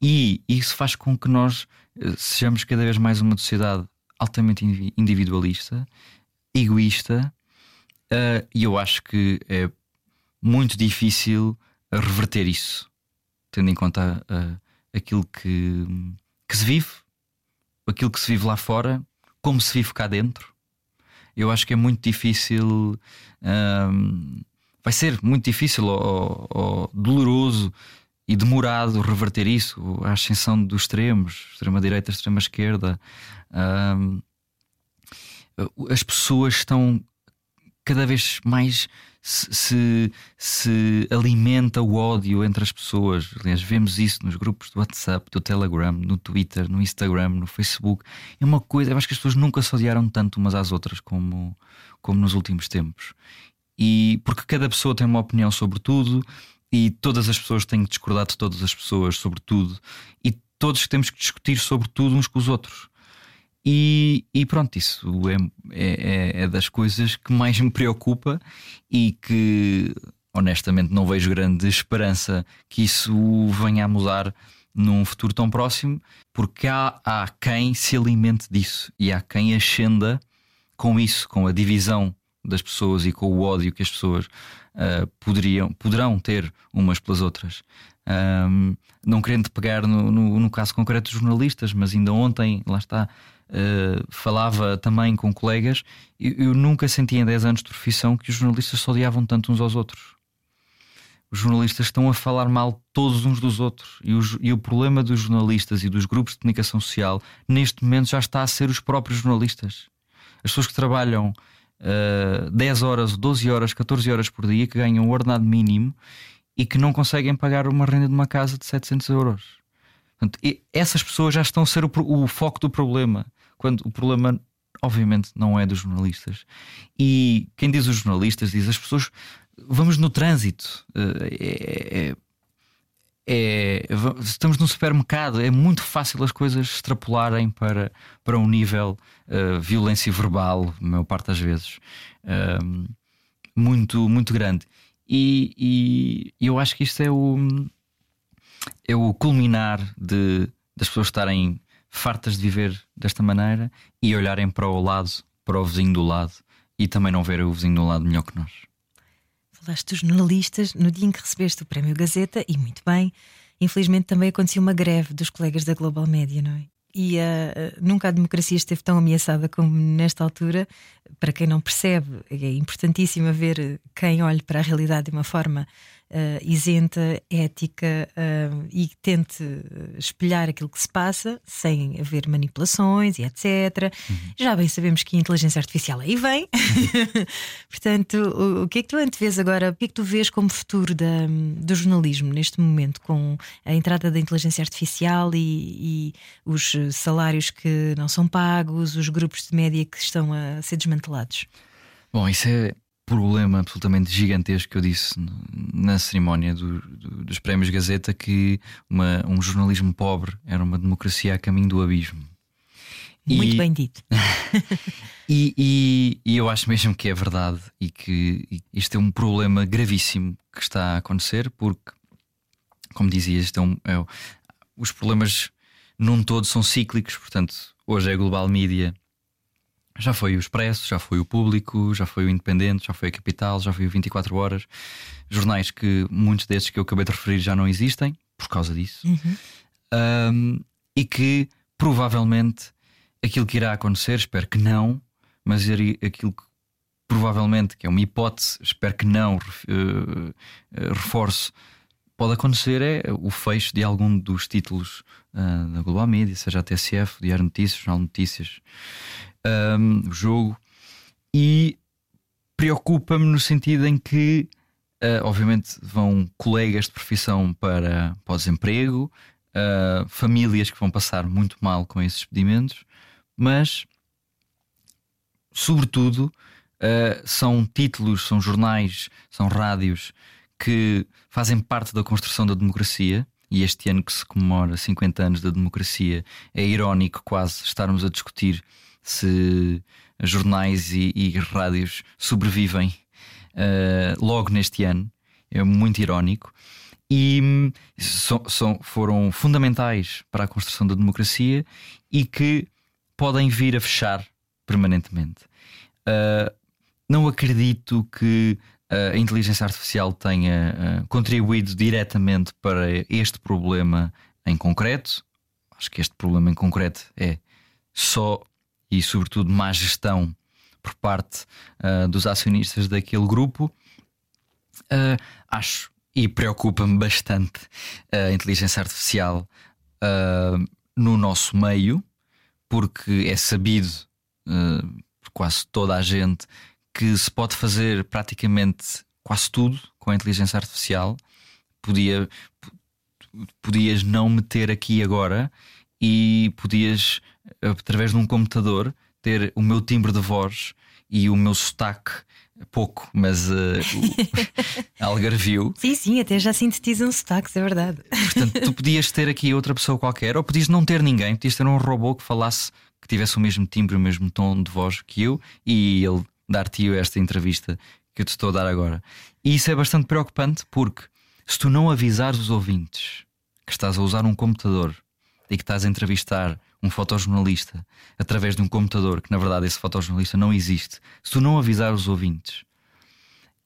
E isso faz com que nós eh, sejamos cada vez mais uma sociedade altamente indivi- individualista, egoísta, ah, e eu acho que é muito difícil reverter isso, tendo em conta a, aquilo que, que se vive, aquilo que se vive lá fora, como se vive cá dentro. Eu acho que é muito difícil, hum, vai ser muito difícil ou, ou, doloroso e demorado reverter isso, a ascensão dos extremos, extrema-direita, extrema-esquerda. As pessoas estão cada vez mais se, se, alimenta o ódio entre as pessoas. Aliás, vemos isso nos grupos do WhatsApp, do Telegram, no Twitter, no Instagram, no Facebook. É uma coisa, eu acho que as pessoas nunca se odiaram tanto umas às outras como, como nos últimos tempos. E porque cada pessoa tem uma opinião sobre tudo e todas as pessoas têm que discordar de todas as pessoas sobre tudo e todos temos que discutir sobre tudo uns com os outros. E, e, pronto, isso é, é, é, das coisas que mais me preocupa e que honestamente não vejo grande esperança que isso venha a mudar num futuro tão próximo, porque há, há quem se alimente disso e há quem ascenda com isso, com a divisão das pessoas e com o ódio que as pessoas uh, poderiam, poderão ter umas pelas outras. Um, não querendo pegar no, no, no, caso concreto dos jornalistas, mas ainda ontem, lá está, uh, falava também com colegas, eu, eu, nunca senti em 10 anos de profissão que os jornalistas se odiavam tanto uns aos outros. Os jornalistas estão a falar mal todos uns dos outros. E, e o problema dos jornalistas e dos grupos de comunicação social, neste momento, já está a ser os próprios jornalistas. As pessoas que trabalham uh, 10 horas, 12 horas, 14 horas por dia, que ganham o ordenado mínimo e que não conseguem pagar uma renda de uma casa de 700 euros. Portanto, essas pessoas já estão a ser o, o foco do problema quando o problema obviamente não é dos jornalistas. E quem diz os jornalistas diz as pessoas vamos no trânsito. Eh, é, é, é, estamos num supermercado, é muito fácil as coisas extrapolarem para, para um nível uh, violência verbal, a maior parte das vezes, uh, muito, muito grande. E, e, eu acho que isto é o, é o culminar de, das pessoas estarem fartas de viver desta maneira e olharem para o lado, para o vizinho do lado e também não verem o vizinho do lado melhor que nós. Falaste dos jornalistas no dia em que recebeste o Prémio Gazeta, e muito bem. Infelizmente também aconteceu uma greve dos colegas da Global Média, não é? E uh, nunca a democracia esteve tão ameaçada como nesta altura. Para quem não percebe, é importantíssimo ver quem olhe para a realidade de uma forma uh, isenta, ética uh, e tente espelhar aquilo que se passa sem haver manipulações e etc. Uhum. Já bem sabemos que a inteligência artificial aí vem. Portanto, o, o, que é que tu antevês agora? O que é que tu vês como futuro da, do jornalismo neste momento, com a entrada da inteligência artificial e, e os salários que não são pagos, os grupos de média que estão a ser desmantelados? Bom, isso é problema absolutamente gigantesco que eu disse na cerimónia do, do, dos prémios Gazeta que uma, um jornalismo pobre era uma democracia a caminho do abismo. Muito e, bem dito. e, e, e, eu acho mesmo que é verdade e que isto é um problema gravíssimo que está a acontecer, porque, como dizias, é um, é, os problemas num todo são cíclicos, portanto, hoje é a Global Media já foi o Expresso, já foi o Público, já foi o Independente, já foi a Capital, já foi o 24 Horas. Jornais que muitos desses que eu acabei de referir já não existem por causa disso. Uhum. Um, e que provavelmente aquilo que irá acontecer, espero que não, mas aquilo que provavelmente, que é uma hipótese, espero que não, uh, reforço, pode acontecer é o fecho de algum dos títulos uh, da Global Media, seja a TSF, Diário Notícias, Jornal Notícias um, o jogo, e preocupa-me no sentido em que, uh, obviamente, vão colegas de profissão para, para o desemprego, uh, famílias que vão passar muito mal com esses pedimentos, mas, sobretudo, uh, são títulos, são jornais, são rádios que fazem parte da construção da democracia. E este ano que se comemora 50 anos da democracia, é irónico quase estarmos a discutir se jornais e, e rádios sobrevivem uh, logo neste ano. É muito irónico. E hum, so, so, foram fundamentais para a construção da democracia e que podem vir a fechar permanentemente. Uh, não acredito que a inteligência artificial tenha contribuído diretamente para este problema em concreto, acho que este problema em concreto é só e, sobretudo, má gestão por parte uh, dos acionistas daquele grupo. Uh, acho e preocupa-me bastante a inteligência artificial uh, no nosso meio, porque é sabido por quase toda a gente que se pode fazer praticamente quase tudo com a inteligência artificial. Podia, podias não meter aqui agora e podias, através de um computador, ter o meu timbre de voz e o meu sotaque pouco, mas uh, algarvio. Sim, sim, até já sintetizam sotaques, é verdade. Portanto, tu podias ter aqui outra pessoa qualquer, ou podias não ter ninguém, podias ter um robô que falasse, que tivesse o mesmo timbre, o mesmo tom de voz que eu, e ele dar-te esta entrevista que eu te estou a dar agora. E isso é bastante preocupante porque se tu não avisares os ouvintes que estás a usar um computador e que estás a entrevistar um fotojornalista através de um computador, que na verdade esse fotojornalista não existe, se tu não avisar os ouvintes,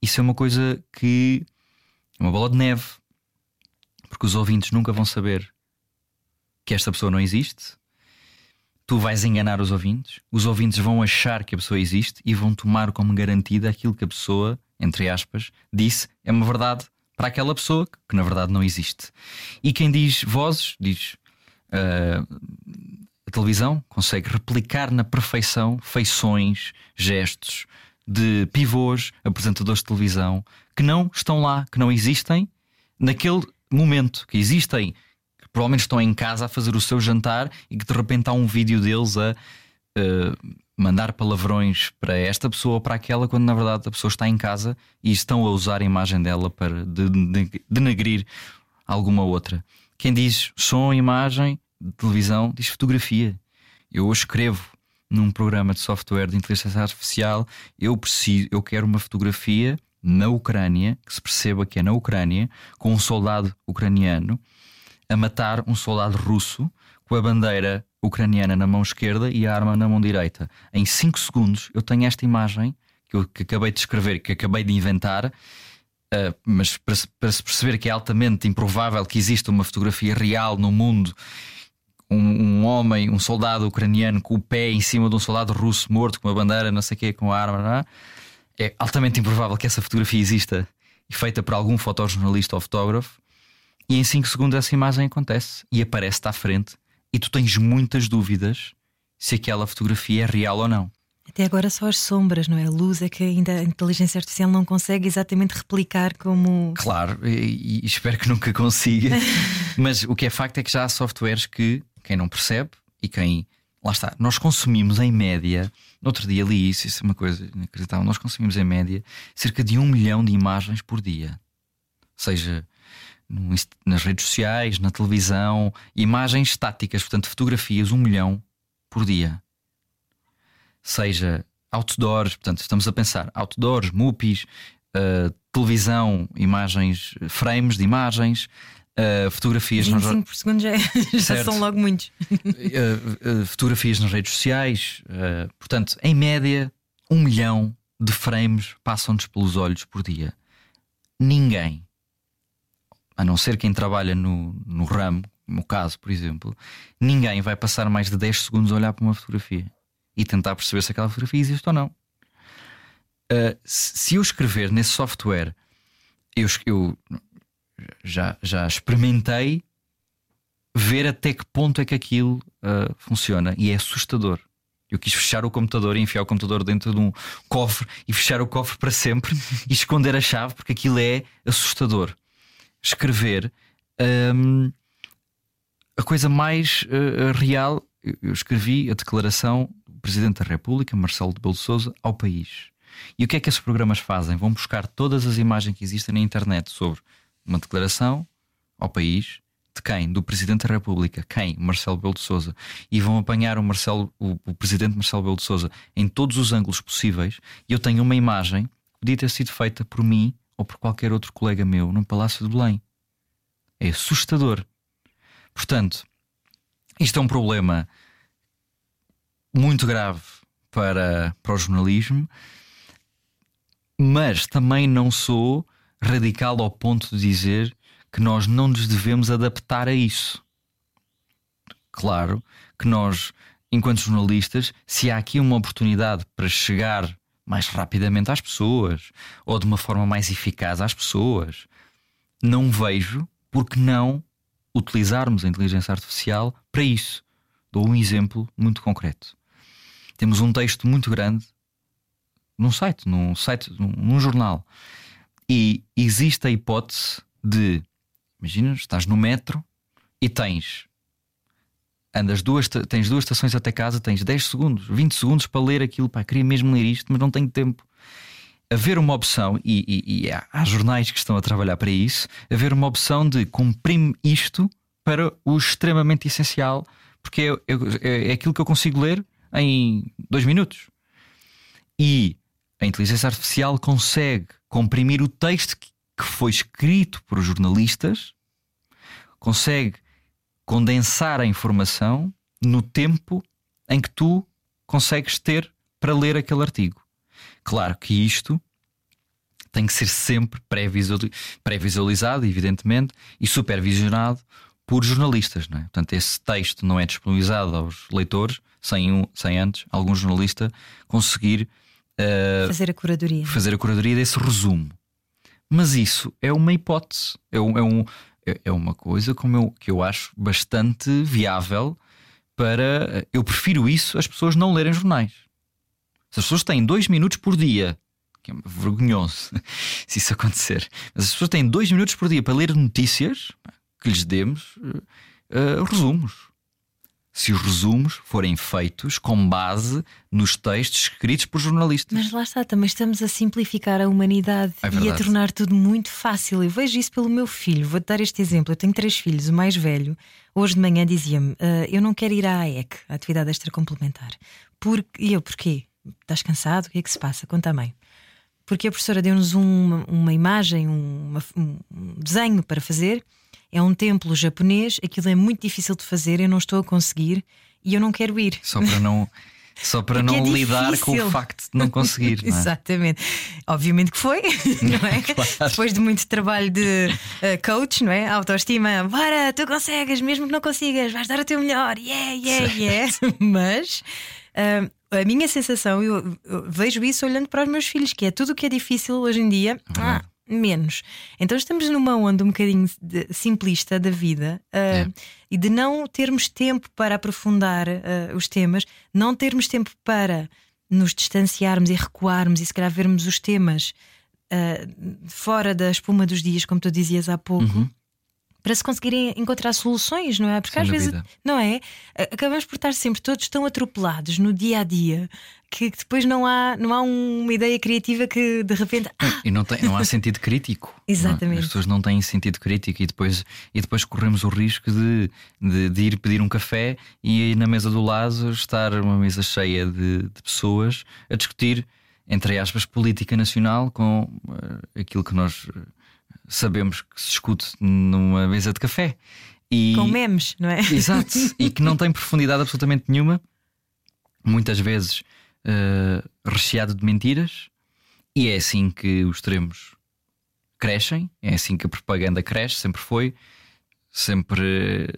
isso é uma coisa que é uma bola de neve, porque os ouvintes nunca vão saber que esta pessoa não existe. Tu vais enganar os ouvintes, os ouvintes vão achar que a pessoa existe e vão tomar como garantida aquilo que a pessoa, entre aspas, disse é uma verdade para aquela pessoa que na verdade não existe. E quem diz vozes, diz uh, a televisão, consegue replicar na perfeição feições, gestos de pivôs, apresentadores de televisão que não estão lá, que não existem naquele momento, que existem, que provavelmente estão em casa a fazer o seu jantar e que de repente há um vídeo deles a. Uh, mandar palavrões para esta pessoa ou para aquela, quando na verdade a pessoa está em casa e estão a usar a imagem dela para denegrir alguma outra. Quem diz som, imagem, televisão, diz fotografia. Eu escrevo num programa de software de inteligência artificial, eu preciso, eu quero uma fotografia na Ucrânia, que se perceba que é na Ucrânia, com um soldado ucraniano a matar um soldado russo com a bandeira ucraniana na mão esquerda e a arma na mão direita. Em 5 segundos eu tenho esta imagem que eu que acabei de escrever, que acabei de inventar, uh, mas para, para, se perceber que é altamente improvável que exista uma fotografia real no mundo. Um, um, homem, um soldado ucraniano com o pé em cima de um soldado russo morto com uma bandeira, não sei o quê, com a arma, é? é altamente improvável que essa fotografia exista e feita por algum fotojornalista ou fotógrafo. E em 5 segundos essa imagem acontece e aparece-te à frente e tu tens muitas dúvidas se aquela fotografia é real ou não. Até agora só as sombras, não é? A luz é que ainda a inteligência artificial não consegue exatamente replicar como. Claro, e, e espero que nunca consiga. Mas o que é facto é que já há softwares que quem não percebe e quem. Lá está, nós consumimos em média. No outro dia li isso, isso é uma coisa inacreditável. Nós consumimos em média cerca de um milhão de imagens por dia. Seja no, nas redes sociais, na televisão, imagens estáticas, portanto, fotografias, um milhão por dia. Seja outdoors, portanto, estamos a pensar outdoors, mupis, uh, televisão, imagens, frames de imagens, uh, fotografias 25 nas... por segundo já, já são logo muitos. uh, fotografias nas redes sociais, portanto, em média, um milhão de frames passam-nos pelos olhos por dia. Ninguém a não ser quem trabalha no, no ramo, no caso, por exemplo, ninguém vai passar mais de 10 segundos a olhar para uma fotografia e tentar perceber se aquela fotografia existe ou não. Uh, se eu escrever nesse software, eu, eu já, já experimentei ver até que ponto é que aquilo uh, funciona e é assustador. Eu quis fechar o computador e enfiar o computador dentro de um cofre e fechar o cofre para sempre e esconder a chave porque aquilo é assustador escrever um, a coisa mais uh, real. Eu escrevi a declaração Presidente da República, Marcelo de Belo Souza, ao país. E o que é que esses programas fazem? Vão buscar todas as imagens que existem na internet sobre uma declaração ao país. De quem? Do Presidente da República. Quem? Marcelo Belo de Souza. E vão apanhar o, Marcelo, o, o Presidente Marcelo Belo de Souza em todos os ângulos possíveis. E eu tenho uma imagem que podia ter sido feita por mim ou por qualquer outro colega meu no Palácio de Belém. É assustador. Portanto, isto é um problema muito grave para, para o jornalismo, mas também não sou radical ao ponto de dizer que nós não nos devemos adaptar a isso. claro que nós, enquanto jornalistas, se há aqui uma oportunidade para chegar mais rapidamente às pessoas ou de uma forma mais eficaz às pessoas, não vejo por que não utilizarmos a inteligência artificial para isso. Dou um exemplo muito concreto. Temos um texto muito grande num site, num site, num, num jornal, e existe a hipótese de, imagina, estás no metro e tens andas duas, tens duas estações até casa, tens 10 segundos, 20 segundos para ler aquilo. Pá, queria mesmo ler isto, mas não tenho tempo. Haver uma opção, e, e, e há, jornais que estão a trabalhar para isso, haver uma opção de comprime isto para o extremamente essencial, porque é, é, é aquilo que eu consigo ler em dois minutos. E a inteligência artificial consegue comprimir o texto que, foi escrito por jornalistas, consegue condensar a informação no tempo em que tu consegues ter para ler aquele artigo. Claro que isto tem que ser sempre pré-visualizado, evidentemente, e supervisionado por jornalistas. Não é? Portanto, esse texto não é disponibilizado aos leitores sem, um, sem antes algum jornalista conseguir uh, fazer a curadoria. Fazer a curadoria desse resumo. Mas isso é uma hipótese, é um, é um, é, é uma coisa como eu, que eu acho bastante viável para. Eu prefiro isso as pessoas não lerem jornais. Se as pessoas têm dois minutos por dia, que é vergonhoso se isso acontecer, mas as pessoas têm dois minutos por dia para ler notícias, que lhes demos uh, resumos se os resumos forem feitos com base nos textos escritos por jornalistas. Mas lá está, também estamos a simplificar a humanidade é e a tornar tudo muito fácil. Eu vejo isso pelo meu filho. Vou-te dar este exemplo. Eu tenho três filhos. O mais velho, hoje de manhã, dizia-me: uh, Eu não quero ir à AEC, a atividade extra complementar. Porque... E eu, porquê? Estás cansado? O que é que se passa? Conta a mãe. Porque a professora deu-nos uma, uma imagem, uma, um desenho para fazer é um templo japonês, aquilo é muito difícil de fazer, eu não estou a conseguir e eu não quero ir. Só para não. Só para não é lidar com o facto de não conseguir. Não é? Exatamente. Obviamente que foi, não é? claro. Depois de muito trabalho de uh, coach, não é? Autoestima, bora, tu consegues, mesmo que não consigas, vais dar o teu melhor, yeah, yeah, yeah. Mas uh, a minha sensação, eu, eu, vejo isso olhando para os meus filhos, que é tudo o que é difícil hoje em dia. Uhum. Ah, menos. Então estamos numa onda um bocadinho de, simplista da vida uh, é. e de não termos tempo para aprofundar uh, os temas, não termos tempo para nos distanciarmos e recuarmos e se calhar vermos os temas uh, fora da espuma dos dias, como tu dizias há pouco. Uhum para se conseguirem encontrar soluções, não é? Porque Sem às dúvida. vezes, não é? Acabamos por estar sempre todos tão atropelados no dia a dia que depois não há, não há uma ideia criativa que de repente. Ah! E não, tem, não há sentido crítico. Exatamente. As pessoas não têm sentido crítico e depois, e depois corremos o risco de, de, de ir pedir um café e na mesa do lado estar uma mesa cheia de, de pessoas a discutir, entre aspas, política nacional com uh, aquilo que nós sabemos que se discute numa mesa de café. E... Com memes, não é? Exato, e que não tem profundidade absolutamente nenhuma, muitas vezes uh, recheado de mentiras, e é assim que os extremos crescem, é assim que a propaganda cresce, sempre foi, sempre,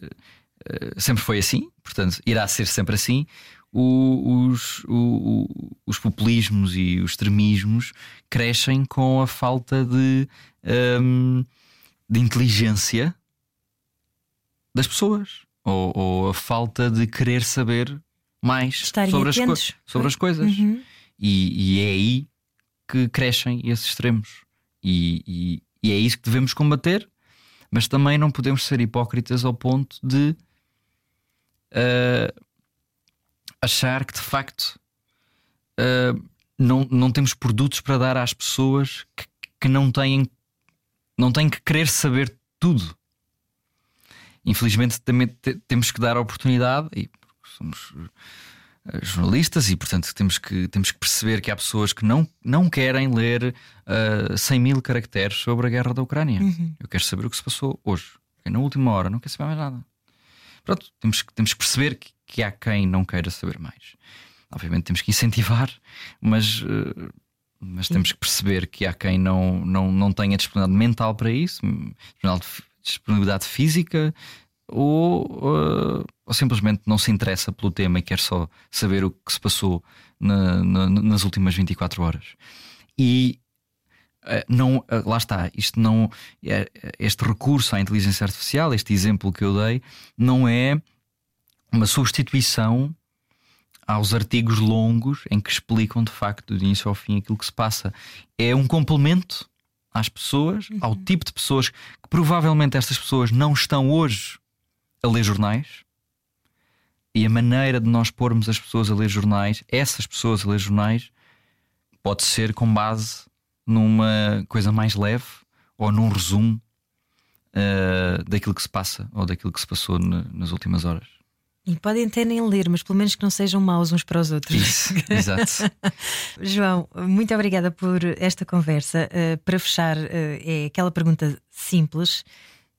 uh, sempre foi assim, portanto, irá ser sempre assim o, os, o, os populismos e os extremismos crescem com a falta de, um, de inteligência das pessoas ou, ou, a falta de querer saber mais sobre as, sobre as, coisas. Uhum. E, e, é aí que crescem esses extremos. E, e, e, é isso que devemos combater, mas também não podemos ser hipócritas ao ponto de. Uh, achar que de facto uh, não, não temos produtos para dar às pessoas que, que não têm não têm que querer saber tudo. Infelizmente também temos que dar a oportunidade e somos eh, jornalistas e portanto temos que, temos que perceber que há pessoas que não, não querem ler uh, eh, 100 mil caracteres sobre a guerra da Ucrânia. Uhum. Eu quero saber o que se passou hoje. Na última hora, não quero saber mais nada. Pronto, temos, temos que perceber que, que há quem não queira saber mais. Obviamente temos que incentivar, mas, uh, mas temos que perceber que há quem não, não, não tenha disponibilidade mental para isso, disponibilidade física, ou, uh, ou, simplesmente não se interessa pelo tema e quer só saber o que se passou na, na, nas últimas 24 horas. E uh, não, uh, lá está, isto não, este recurso à inteligência artificial, este exemplo que eu dei, não é uma substituição aos artigos longos em que explicam de facto do início ao fim aquilo que se passa. É um complemento às pessoas, uhum. ao tipo de pessoas que provavelmente estas pessoas não estão hoje a ler jornais. E a maneira de nós pormos as pessoas a ler jornais, essas pessoas a ler jornais, pode ser com base numa coisa mais leve ou num resumo uh, daquilo que se passa ou daquilo que se passou nas últimas horas. E podem até nem ler, mas pelo menos que não sejam maus uns para os outros. Isso, exato. João, muito obrigada por esta conversa. Uh, para fechar, uh, é aquela pergunta simples,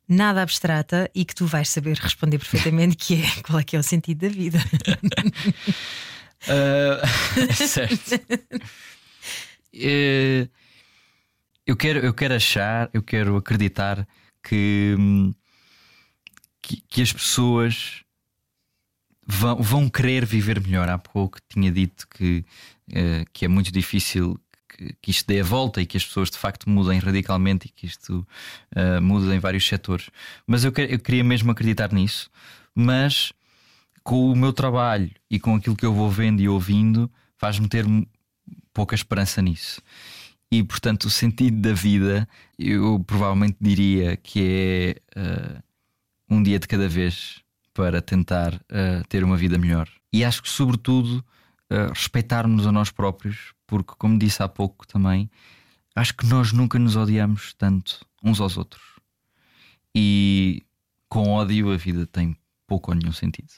nada abstrata e que tu vais saber responder perfeitamente, que é qual é que é o sentido da vida. uh, certo. eu, quero, eu quero achar, eu quero acreditar que, hum, que, que as pessoas vão, vão querer viver melhor. Há pouco tinha dito que, uh, que é muito difícil que, que, isto dê a volta e que as pessoas de facto mudem radicalmente e que isto uh, mude em vários setores. Mas eu, eu queria mesmo acreditar nisso. Mas com o meu trabalho e com aquilo que eu vou vendo e ouvindo, faz-me ter pouca esperança nisso. E portanto, o sentido da vida, eu provavelmente diria que é uh, um dia de cada vez para tentar uh, ter uma vida melhor. E acho que, sobretudo, uh, respeitarmos a nós próprios, porque, como disse há pouco também, acho que nós nunca nos odiamos tanto uns aos outros. E com ódio a vida tem pouco ou nenhum sentido.